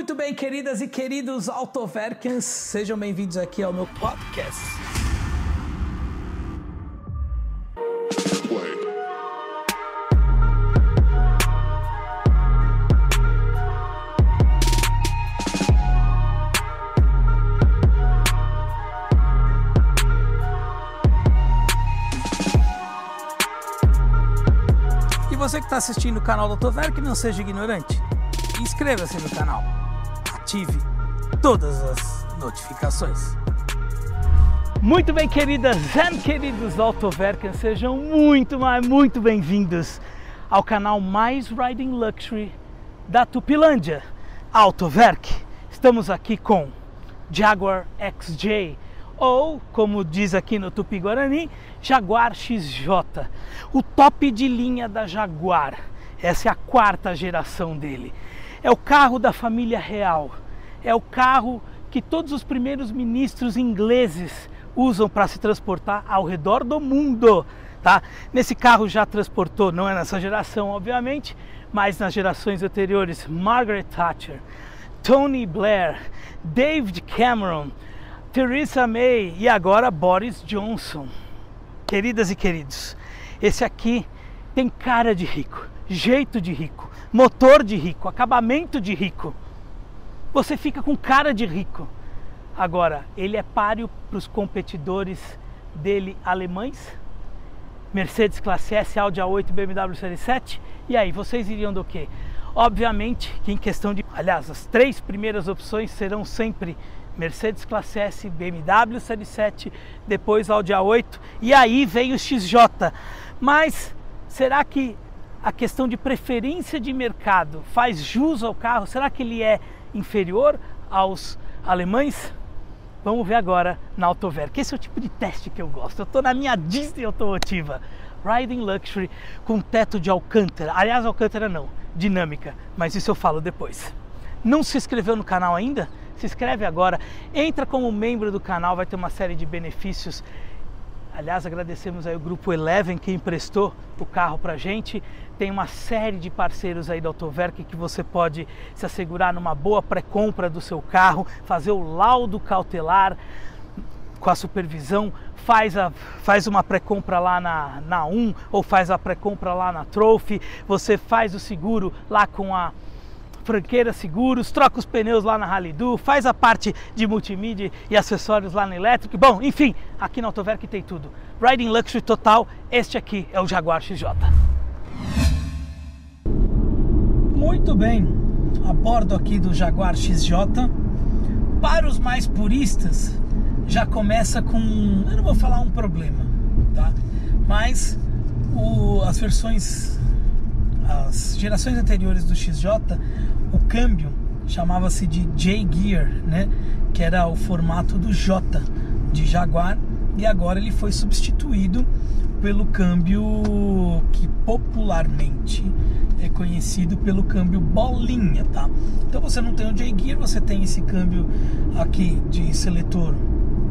Muito bem, queridas e queridos Autoverkens, sejam bem-vindos aqui ao meu podcast. E você que está assistindo o canal do Autoverk, não seja ignorante. Inscreva-se no canal. Ative todas as notificações. Muito bem, queridas e queridos Autoverkens, sejam muito, mas muito bem-vindos ao canal mais Riding Luxury da Tupilândia, Autoverk. Estamos aqui com Jaguar XJ, ou como diz aqui no Tupi Guarani, Jaguar XJ, o top de linha da Jaguar. Essa é a quarta geração dele. É o carro da família real. É o carro que todos os primeiros ministros ingleses usam para se transportar ao redor do mundo. Tá? Nesse carro já transportou, não é nessa geração, obviamente, mas nas gerações anteriores, Margaret Thatcher, Tony Blair, David Cameron, Theresa May e agora Boris Johnson. Queridas e queridos, esse aqui tem cara de rico, jeito de rico, motor de rico, acabamento de rico. Você fica com cara de rico. Agora, ele é páreo para os competidores dele alemães? Mercedes Classe S, Audi A8, BMW Série 7? E aí, vocês iriam do quê? Obviamente que em questão de. Aliás, as três primeiras opções serão sempre Mercedes Classe S, BMW Série 7, depois Audi A8 e aí vem o XJ. Mas será que a questão de preferência de mercado faz jus ao carro? Será que ele é inferior aos alemães? Vamos ver agora na Autoverk. Esse é o tipo de teste que eu gosto. Eu estou na minha Disney automotiva. Riding Luxury com teto de alcântara. Aliás, alcântara não, dinâmica, mas isso eu falo depois. Não se inscreveu no canal ainda? Se inscreve agora, entra como membro do canal, vai ter uma série de benefícios. Aliás, agradecemos aí o grupo Eleven que emprestou o carro pra gente. Tem uma série de parceiros aí da Autoverk que você pode se assegurar numa boa pré-compra do seu carro, fazer o laudo cautelar com a supervisão, faz, a, faz uma pré-compra lá na, na 1 ou faz a pré-compra lá na Trophy, você faz o seguro lá com a Franqueira Seguros, troca os pneus lá na Ralidu, faz a parte de multimídia e acessórios lá na Electric. Bom, enfim, aqui na Autoverk tem tudo. Riding Luxury total, este aqui é o Jaguar XJ. Muito bem, a bordo aqui do Jaguar XJ, para os mais puristas, já começa com, eu não vou falar um problema, tá? Mas o, as versões, as gerações anteriores do XJ, o câmbio chamava-se de J-Gear, né? Que era o formato do J de Jaguar e agora ele foi substituído pelo câmbio que popularmente é conhecido pelo câmbio bolinha, tá? Então você não tem o J-Gear, você tem esse câmbio aqui de seletor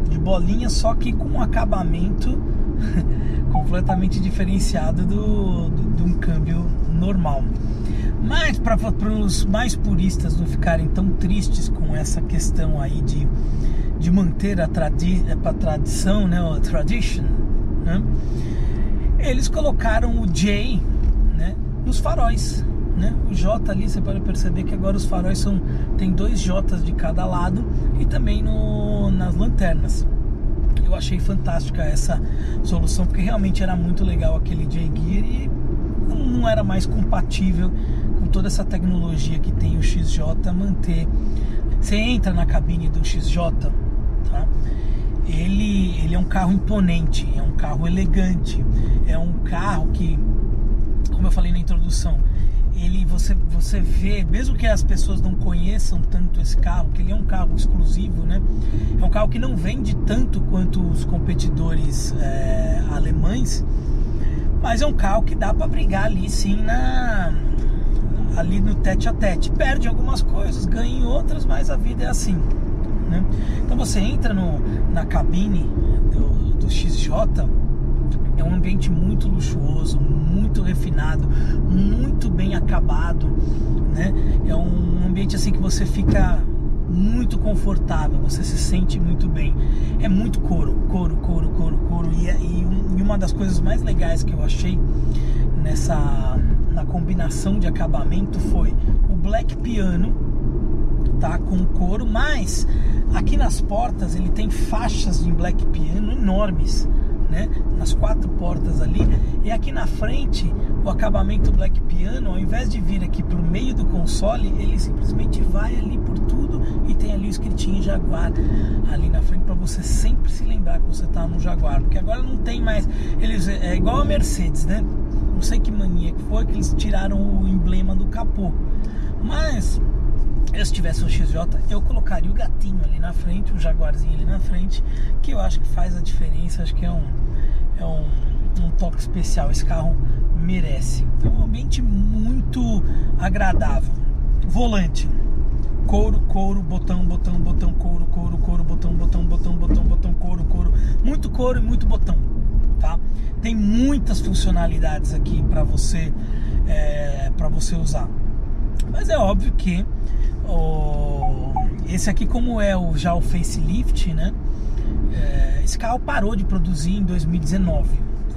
de bolinha, só que com um acabamento completamente diferenciado do, do, de um câmbio normal. Mas para os mais puristas não ficarem tão tristes com essa questão aí de, de manter a, tradi a tradição, né, a tradition, né, eles colocaram o J né, nos faróis. Né? O J ali você pode perceber que agora os faróis são tem dois J's de cada lado e também no, nas lanternas. Eu achei fantástica essa solução porque realmente era muito legal aquele J-Gear e não era mais compatível com toda essa tecnologia que tem o XJ manter. Você entra na cabine do XJ, tá? Ele, ele é um carro imponente, é um carro elegante, é um carro que, como eu falei na introdução, ele você você vê, mesmo que as pessoas não conheçam tanto esse carro, que ele é um carro exclusivo, né? É um carro que não vende tanto quanto os competidores é, alemães, mas é um carro que dá para brigar ali sim na ali no tete a tete. Perde algumas coisas, ganha em outras, mas a vida é assim. Né? Então você entra no, na cabine do, do XJ, É um ambiente muito luxuoso, muito refinado, muito bem acabado, né? É um ambiente assim que você fica muito confortável, você se sente muito bem. É muito couro, couro, couro, couro, couro. E, e, um, e uma das coisas mais legais que eu achei nessa na combinação de acabamento foi o black piano, tá, com couro, mas aqui nas portas ele tem faixas de black piano enormes né? Nas quatro portas ali. E aqui na frente, o acabamento Black Piano, ao invés de vir aqui pro meio do console, ele simplesmente vai ali por tudo e tem ali o escritinho Jaguar ali na frente para você sempre se lembrar que você tá no Jaguar, porque agora não tem mais, eles é igual a Mercedes, né? Não sei que mania que foi que eles tiraram o emblema do capô. Mas eu se tivesse um XJ, eu colocaria o gatinho ali na frente, o jaguarzinho ali na frente, que eu acho que faz a diferença, acho que é um, é um, um toque especial, esse carro merece. É um ambiente muito agradável. Volante, couro, couro, botão, botão, botão, couro, couro, couro, botão, botão, botão, botão, botão, couro, couro, muito couro e muito botão, tá? Tem muitas funcionalidades aqui para você é, para você usar. Mas é óbvio que esse aqui, como é o, já o facelift, né? É, esse carro parou de produzir em 2019.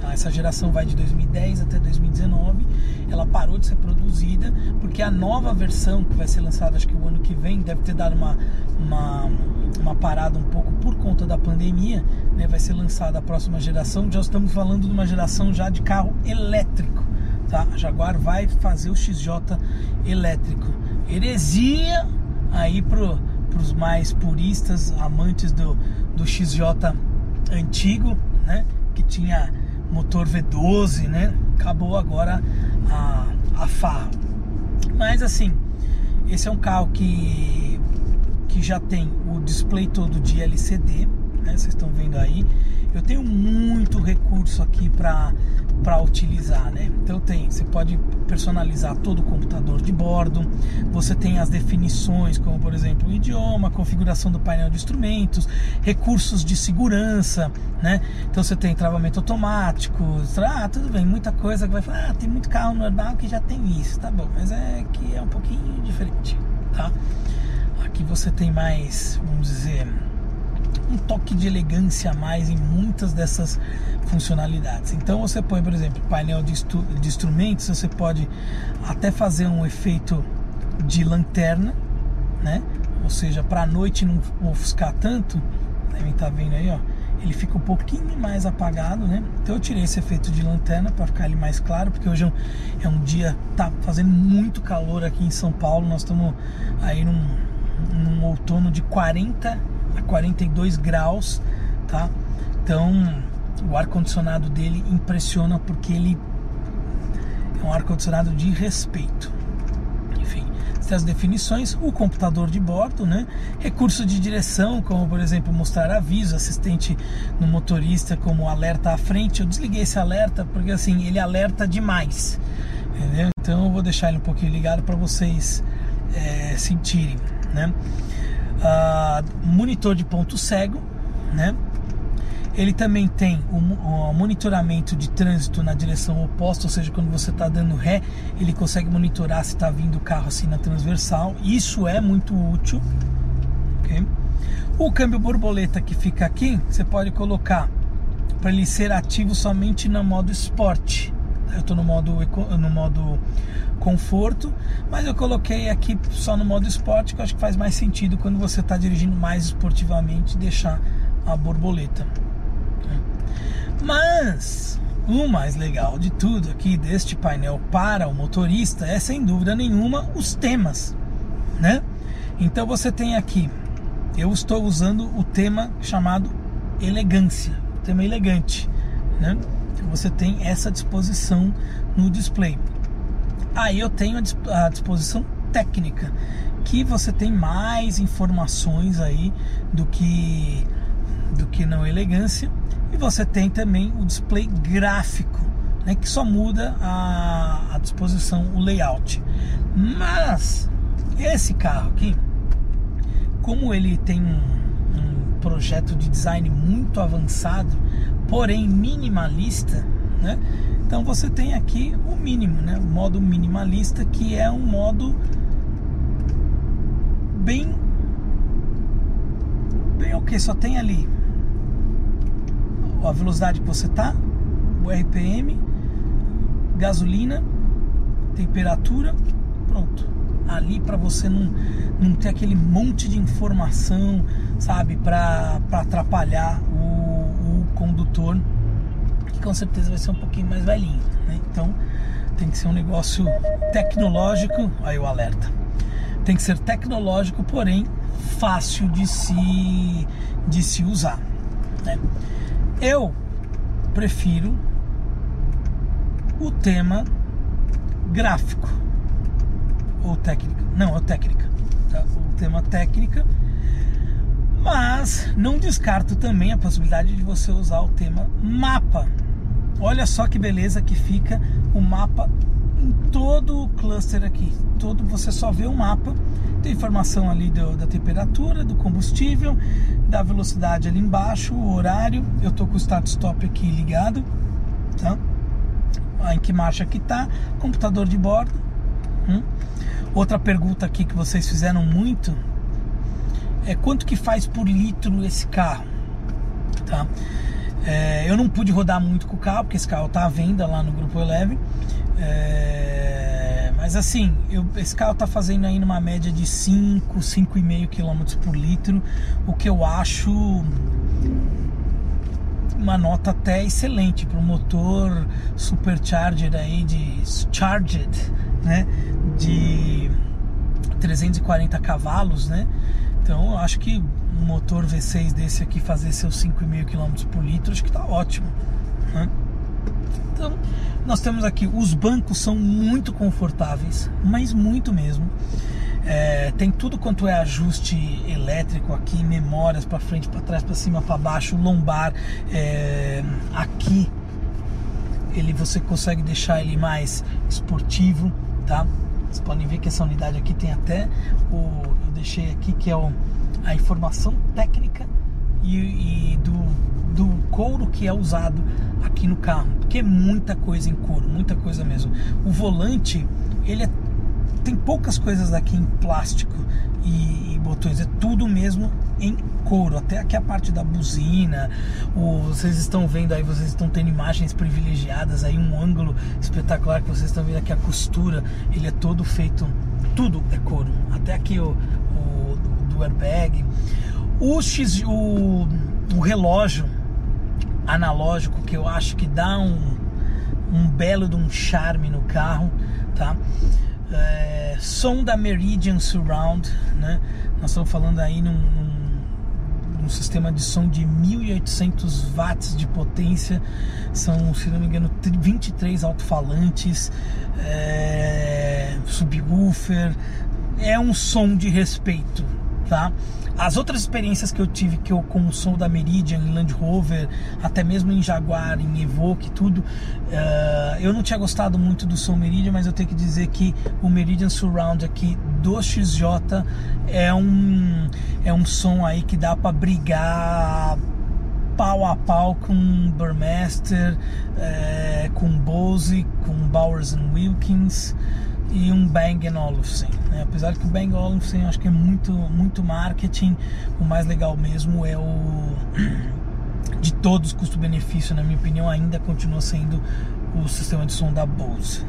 Tá? Essa geração vai de 2010 até 2019. Ela parou de ser produzida porque a nova versão que vai ser lançada, acho que o ano que vem, deve ter dado uma, uma, uma parada um pouco por conta da pandemia. Né? Vai ser lançada a próxima geração. Já estamos falando de uma geração já de carro elétrico. Tá? A Jaguar vai fazer o XJ elétrico heresia aí pro, pros mais puristas, amantes do, do XJ antigo, né? Que tinha motor V12, né? Acabou agora a, a farra. Mas assim, esse é um carro que, que já tem o display todo de LCD, né? Vocês estão vendo aí. Eu tenho muito recurso aqui para para utilizar, né? Então tem, você pode personalizar todo o computador de bordo, você tem as definições, como por exemplo o idioma, configuração do painel de instrumentos, recursos de segurança, né? Então você tem travamento automático, ah, tudo bem, muita coisa que vai falar, ah, tem muito carro normal que já tem isso, tá bom, mas é que é um pouquinho diferente, tá? Aqui você tem mais, vamos dizer, um toque de elegância a mais em muitas dessas funcionalidades. Então você põe, por exemplo, painel de, de instrumentos, você pode até fazer um efeito de lanterna, né? Ou seja, para a noite não ofuscar tanto, devem estar tá vendo aí, ó, ele fica um pouquinho mais apagado, né? Então eu tirei esse efeito de lanterna para ficar ele mais claro, porque hoje é um, é um, dia tá fazendo muito calor aqui em São Paulo, nós estamos aí num, num outono de 40 a 42 graus, tá? Então o ar condicionado dele impressiona porque ele é um ar condicionado de respeito. Enfim, as definições, o computador de bordo, né? Recurso de direção, como por exemplo mostrar aviso, assistente no motorista, como alerta à frente. Eu desliguei esse alerta porque assim ele alerta demais, entendeu? Então eu vou deixar ele um pouquinho ligado para vocês é, sentirem, né? Uh, monitor de ponto cego, né? Ele também tem o, monitoramento de trânsito na direção oposta, ou seja, quando você está dando ré, ele consegue monitorar se está vindo o carro assim na transversal. Isso é muito útil. Okay? O câmbio borboleta que fica aqui, você pode colocar para ele ser ativo somente no modo esporte. Eu estou no modo, no modo conforto, mas eu coloquei aqui só no modo esporte, que eu acho que faz mais sentido quando você está dirigindo mais esportivamente deixar a borboleta. Mas o mais legal de tudo aqui deste painel para o motorista é sem dúvida nenhuma os temas, né? Então você tem aqui, eu estou usando o tema chamado elegância, tema elegante, né? Você tem essa disposição no display. Aí eu tenho a disposição técnica, que você tem mais informações aí do que do que não elegância. E você tem também o display gráfico, né, que só muda a, a disposição, o layout. Mas esse carro aqui, como ele tem um, um projeto de design muito avançado, porém minimalista, né? Então você tem aqui o mínimo, né? O modo minimalista que é um modo bem bem ok, só tem ali a velocidade que você tá, o RPM, gasolina, temperatura, pronto. Ali para você não, não ter aquele monte de informação, sabe, para atrapalhar o, o condutor, que com certeza vai ser um pouquinho mais velhinho, né? Então tem que ser um negócio tecnológico, aí o alerta. Tem que ser tecnológico, porém fácil de se de se usar, né? Eu prefiro o tema gráfico ou técnica. Não, é técnica. Tá? O tema técnica. Mas não descarto também a possibilidade de você usar o tema mapa. Olha só que beleza que fica o mapa em todo o cluster aqui. Todo você só vê o mapa, tem informação ali do, da temperatura, do combustível, da velocidade ali embaixo, o horário. Eu tô com o start stop aqui ligado, tá? em que marcha que tá, computador de bordo. Hum? Outra pergunta aqui que vocês fizeram muito é quanto que faz por litro esse carro, tá? É, eu não pude rodar muito com o carro, porque esse carro tá à venda lá no Grupo Eleve. É, mas assim, eu, esse carro tá fazendo aí numa média de 5, 5,5 km por litro, o que eu acho uma nota até excelente para um motor supercharger aí de charged, né, de 340 cavalos, né? Então eu acho que um motor V6 desse aqui fazer seus 5,5 km por litro, acho que tá ótimo. Né? Então, nós temos aqui, os bancos são muito confortáveis, mas muito mesmo. É, tem tudo quanto é ajuste elétrico aqui, memórias para frente, para trás, para cima, para baixo, lombar. É, aqui ele você consegue deixar ele mais esportivo, tá? Vocês podem ver que essa unidade aqui tem até o eu deixei aqui que é o, a informação técnica e, e do, do couro que é usado aqui no carro, porque é muita coisa em couro, muita coisa mesmo. O volante ele é tem poucas coisas aqui em plástico e, e, botões, é tudo mesmo em couro, até aqui a parte da buzina. O, vocês estão vendo aí, vocês estão tendo imagens privilegiadas aí, um ângulo espetacular que vocês estão vendo aqui a costura, ele é todo feito, tudo é couro, até aqui o, o do airbag. O X, o, o relógio analógico que eu acho que dá um, um belo de um charme no carro, tá? é, som da Meridian Surround, né? Nós estamos falando aí num, num, num sistema de som de 1800 watts de potência, são, se não me engano, 23 alto-falantes, é, subwoofer, é um som de respeito, tá? As outras experiências que eu tive que eu com o som da Meridian Land Rover, até mesmo em Jaguar, em Evoque, tudo, uh, eu não tinha gostado muito do som Meridian, mas eu tenho que dizer que o Meridian Surround aqui do XJ é um é um som aí que dá para brigar pau a pau com Burmester, é, com Bose, com Bowers Wilkins e um Bang Olufsen. Né? Apesar que o Bang Olufsen acho que é muito, muito marketing, o mais legal mesmo é o de todos custo-benefício, na minha opinião, ainda continua sendo o sistema de som da Bose.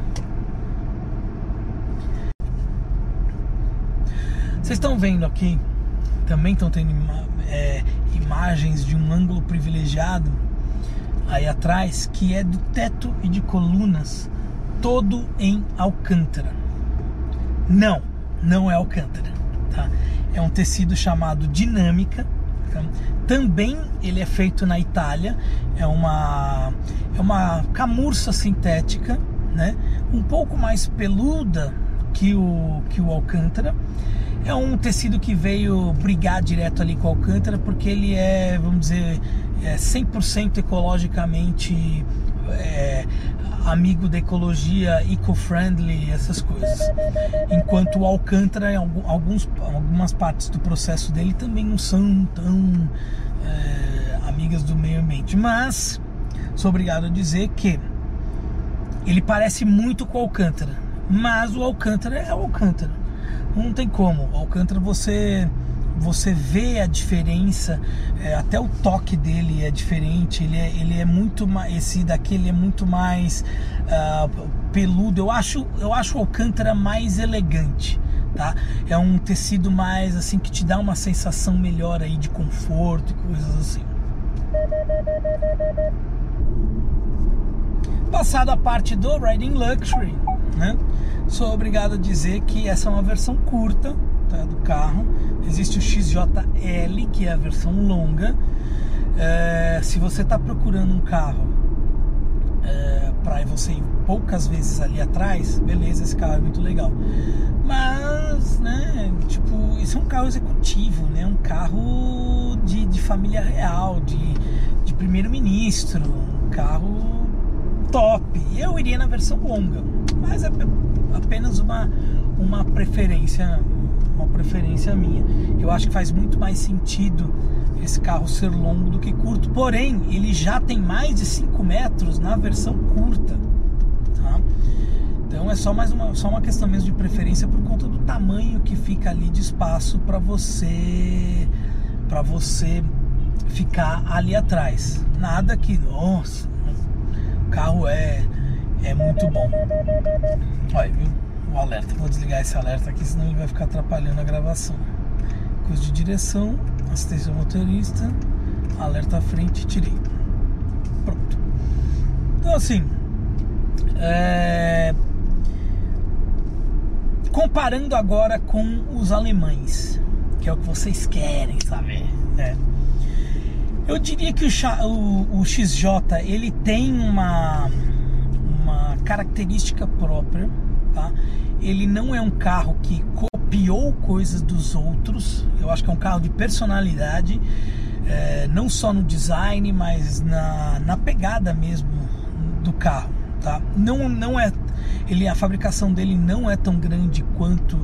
Vocês estão vendo aqui, também estão tendo é, imagens de um ângulo privilegiado aí atrás, que é do teto e de colunas todo em alcântara. Não, não é alcântara. Tá? É um tecido chamado dinâmica. Tá? Também ele é feito na Itália. É uma, é uma camurça sintética, né? um pouco mais peluda que o, que o alcântara. É um tecido que veio brigar direto ali com o alcântara porque ele é, vamos dizer, é 100% ecologicamente é, amigo da ecologia, eco-friendly, essas coisas. Enquanto o Alcântara, em alguns, algumas partes do processo dele também não são tão é, amigas do meio ambiente. Mas sou obrigado a dizer que ele parece muito com o Alcântara, mas o Alcântara é o Alcântara. Não tem como. O Alcântara você você vê a diferença, é, até o toque dele é diferente, ele é, ele é muito mais, esse daqui ele é muito mais uh, peludo, eu acho, eu acho o Alcântara mais elegante, tá? É um tecido mais assim que te dá uma sensação melhor aí de conforto e coisas assim. Passado a parte do Riding Luxury, né? Sou obrigado a dizer que essa é uma versão curta tá, do carro. Existe o XJL, que é a versão longa. É, se você está procurando um carro é, para você ir poucas vezes ali atrás, beleza, esse carro é muito legal. Mas, né, tipo, isso é um carro executivo, né? Um carro de, de família real, de, de primeiro-ministro, um carro top. Eu iria na versão longa, mas é apenas uma, uma preferência uma preferência minha. Eu acho que faz muito mais sentido esse carro ser longo do que curto. Porém, ele já tem mais de 5 metros na versão curta. Tá? Então é só mais uma, só uma questão mesmo de preferência por conta do tamanho que fica ali de espaço para você para você ficar ali atrás. Nada que, nossa, o carro é é muito bom. Olha, viu? O alerta. Vou desligar esse alerta aqui, senão ele vai ficar atrapalhando a gravação. Coisa de direção, assistência ao motorista, alerta à frente, tirei. Pronto. Então assim, é... comparando agora com os alemães, que é o que vocês querem saber, né? Eu diria que o, o, o XJ ele tem uma, uma característica própria, tá? ele não é um carro que copiou coisas dos outros. Eu acho que é um carro de personalidade, é, não só no design, mas na, na pegada mesmo do carro. Tá? Não, não é, ele, a fabricação dele não é tão grande quanto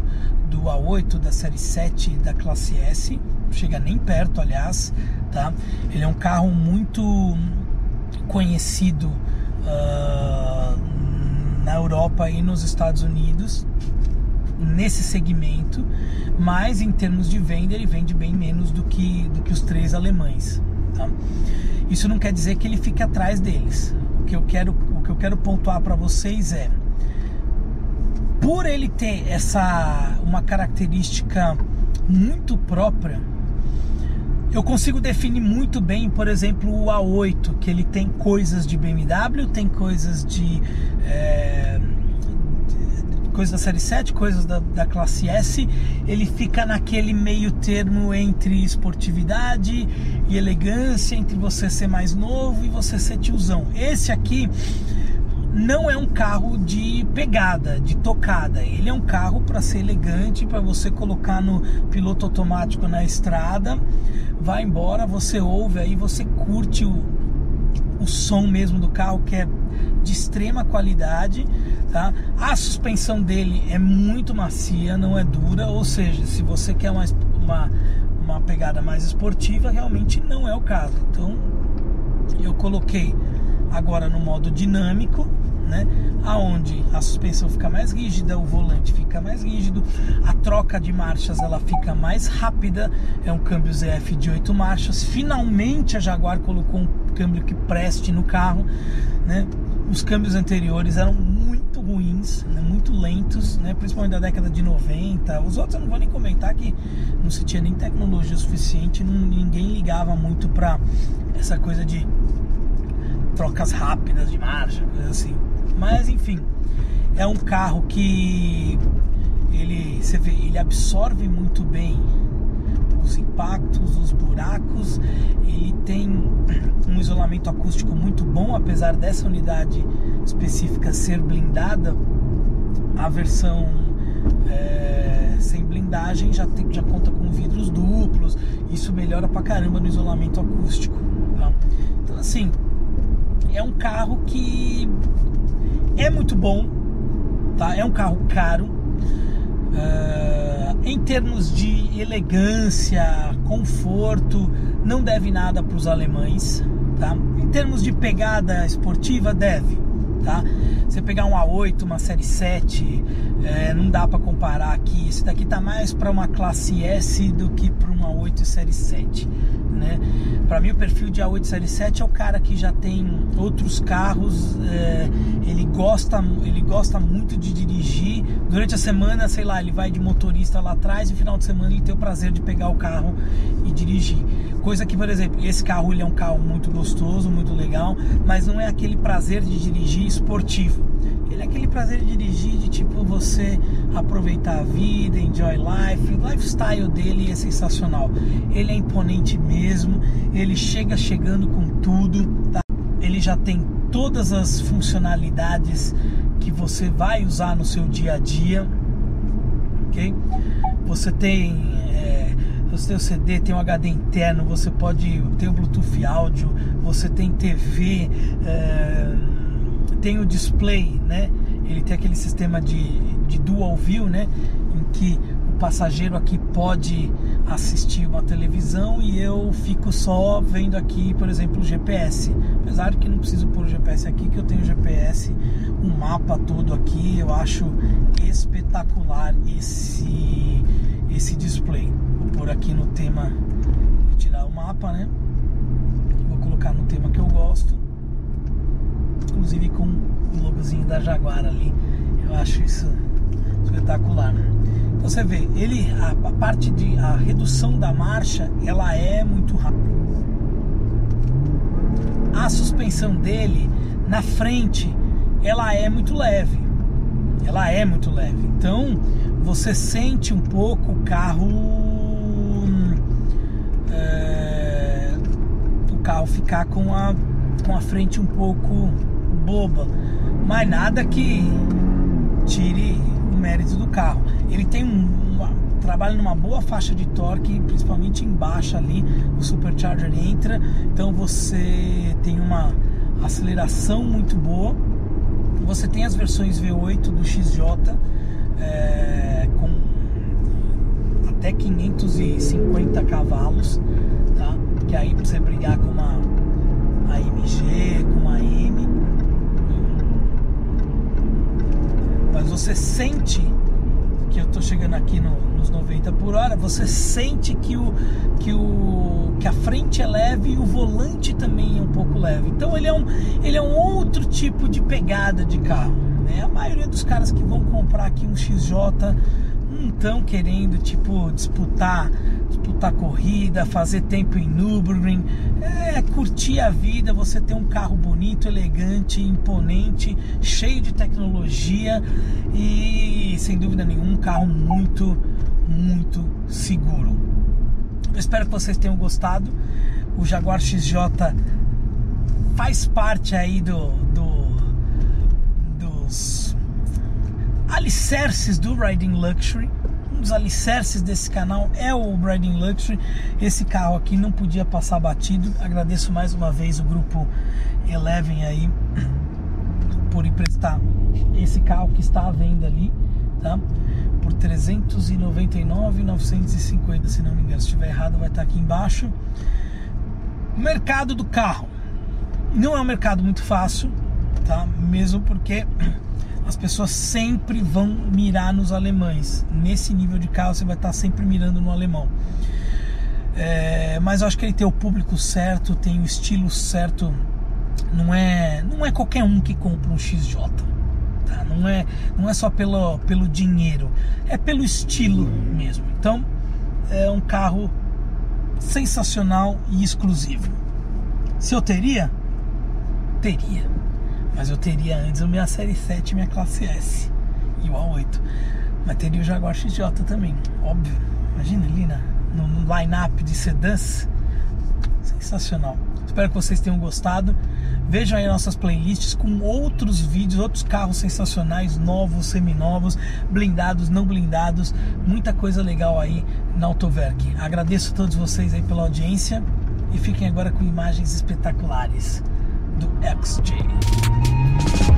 do A8 da série 7 da classe S, chega nem perto, aliás. Tá? Ele é um carro muito conhecido. Uh, na Europa e nos Estados Unidos nesse segmento, mas em termos de venda ele vende bem menos do que, do que os três alemães. Tá? Isso não quer dizer que ele fique atrás deles. O que eu quero, o que eu quero pontuar para vocês é por ele ter essa uma característica muito própria, eu consigo definir muito bem, por exemplo, o A8, que ele tem coisas de BMW, tem coisas de. É, coisas da série 7, coisas da, da classe S, ele fica naquele meio termo entre esportividade e elegância, entre você ser mais novo e você ser tiozão. Esse aqui não é um carro de pegada, de tocada. Ele é um carro para ser elegante, para você colocar no piloto automático na estrada, vai embora, você ouve aí, você curte o, o som mesmo do carro que é de extrema qualidade, tá? A suspensão dele é muito macia, não é dura, ou seja, se você quer uma, uma, uma pegada mais esportiva, realmente não é o caso. Então, eu coloquei agora no modo dinâmico, né? Aonde a suspensão fica mais rígida, o volante fica mais rígido, a troca de marchas ela fica mais rápida, é um câmbio ZF de 8 marchas. Finalmente a Jaguar colocou um câmbio que preste no carro, né? Os câmbios anteriores eram muito ruins, né? muito lentos, né? principalmente da década de 90. Os outros eu não vou nem comentar que não se tinha nem tecnologia suficiente, não, ninguém ligava muito para essa coisa de trocas rápidas de marcha, coisa assim. Mas enfim, é um carro que ele, você vê, ele absorve muito bem os impactos, os buracos. Ele tem um isolamento acústico muito bom, apesar dessa unidade específica ser blindada. A versão é, sem blindagem já, tem, já conta com vidros duplos. Isso melhora pra caramba no isolamento acústico. Tá? Então assim, é um carro que é muito bom, tá? É um carro caro. Uh, em termos de elegância, conforto, não deve nada para os alemães, tá? Em termos de pegada esportiva, deve, tá? Você pegar um A8, uma série 7, é, não dá para comparar aqui. Esse daqui tá mais para uma classe S do que para uma A8 série 7, né? Para mim o perfil de A8 série 7 é o cara que já tem outros carros, é, ele gosta, ele gosta muito de dirigir. Durante a semana, sei lá, ele vai de motorista lá atrás e no final de semana ele tem o prazer de pegar o carro e dirigir. Coisa que, por exemplo, esse carro ele é um carro muito gostoso, muito legal, mas não é aquele prazer de dirigir esportivo. Ele é aquele prazer de dirigir, de tipo você aproveitar a vida, enjoy life. O lifestyle dele é sensacional. Ele é imponente mesmo, ele chega chegando com tudo, tá? ele já tem todas as funcionalidades que você vai usar no seu dia a dia, ok? Você tem você tem o CD, tem o HD interno, você pode ter o Bluetooth áudio, você tem TV, é, tem o display, né? Ele tem aquele sistema de, de dual view, né? Em que o passageiro aqui pode assistir uma televisão e eu fico só vendo aqui, por exemplo, o GPS. Apesar que não preciso pôr o GPS aqui, que eu tenho o GPS, o um mapa todo aqui, eu acho espetacular esse esse display por aqui no tema vou tirar o mapa, né? Vou colocar no tema que eu gosto. Inclusive com o logozinho da Jaguar ali. Eu acho isso espetacular. Né? Então você vê, ele a, a parte de a redução da marcha, ela é muito rápida. A suspensão dele na frente, ela é muito leve. Ela é muito leve. Então, você sente um pouco o carro carro ficar com a, com a frente um pouco boba, mas nada que tire o mérito do carro. Ele tem um, uma, trabalha numa boa faixa de torque, principalmente embaixo ali, o supercharger entra, então você tem uma aceleração muito boa. Você tem as versões V8 do XJ é, com até 550 cavalos que aí pra você brigar com uma AMG, com uma M. Mas você sente que eu tô chegando aqui no, nos 90 por hora, você sente que o, que o que a frente é leve e o volante também é um pouco leve. Então ele é um, ele é um outro tipo de pegada de carro. Né? A maioria dos caras que vão comprar aqui um XJ estão querendo tipo disputar disputar corrida, fazer tempo em Nürburgring, é curtir a vida, você ter um carro bonito, elegante, imponente, cheio de tecnologia e sem dúvida nenhuma um carro muito, muito seguro. Eu espero que vocês tenham gostado. O Jaguar XJ faz parte aí do, do dos alicerces do Riding Luxury. Um dos alicerces desse canal é o Riding Luxury. Esse carro aqui não podia passar batido. Agradeço mais uma vez o grupo Eleven aí por emprestar esse carro que está à venda ali, tá? Por 399,950, se não me engano. Se estiver errado, vai estar aqui embaixo. Mercado do carro. Não é um mercado muito fácil, tá? Mesmo porque as pessoas sempre vão mirar nos alemães. Nesse nível de carro você vai estar sempre mirando no alemão. É, mas eu acho que ele tem o público certo, tem o estilo certo. Não é, não é qualquer um que compra um XJ. Tá? Não, é, não é só pelo, pelo dinheiro, é pelo estilo mesmo. Então é um carro sensacional e exclusivo. Se eu teria, teria. Mas eu teria antes a minha série 7 e minha classe S. E o A8. Mas teria o Jaguar XJ também, óbvio. Imagina ali na, no, no line-up de sedãs. Sensacional. Espero que vocês tenham gostado. Vejam aí nossas playlists com outros vídeos, outros carros sensacionais, novos, seminovos, blindados, não blindados, muita coisa legal aí na Autoverk. Agradeço a todos vocês aí pela audiência e fiquem agora com imagens espetaculares XJ.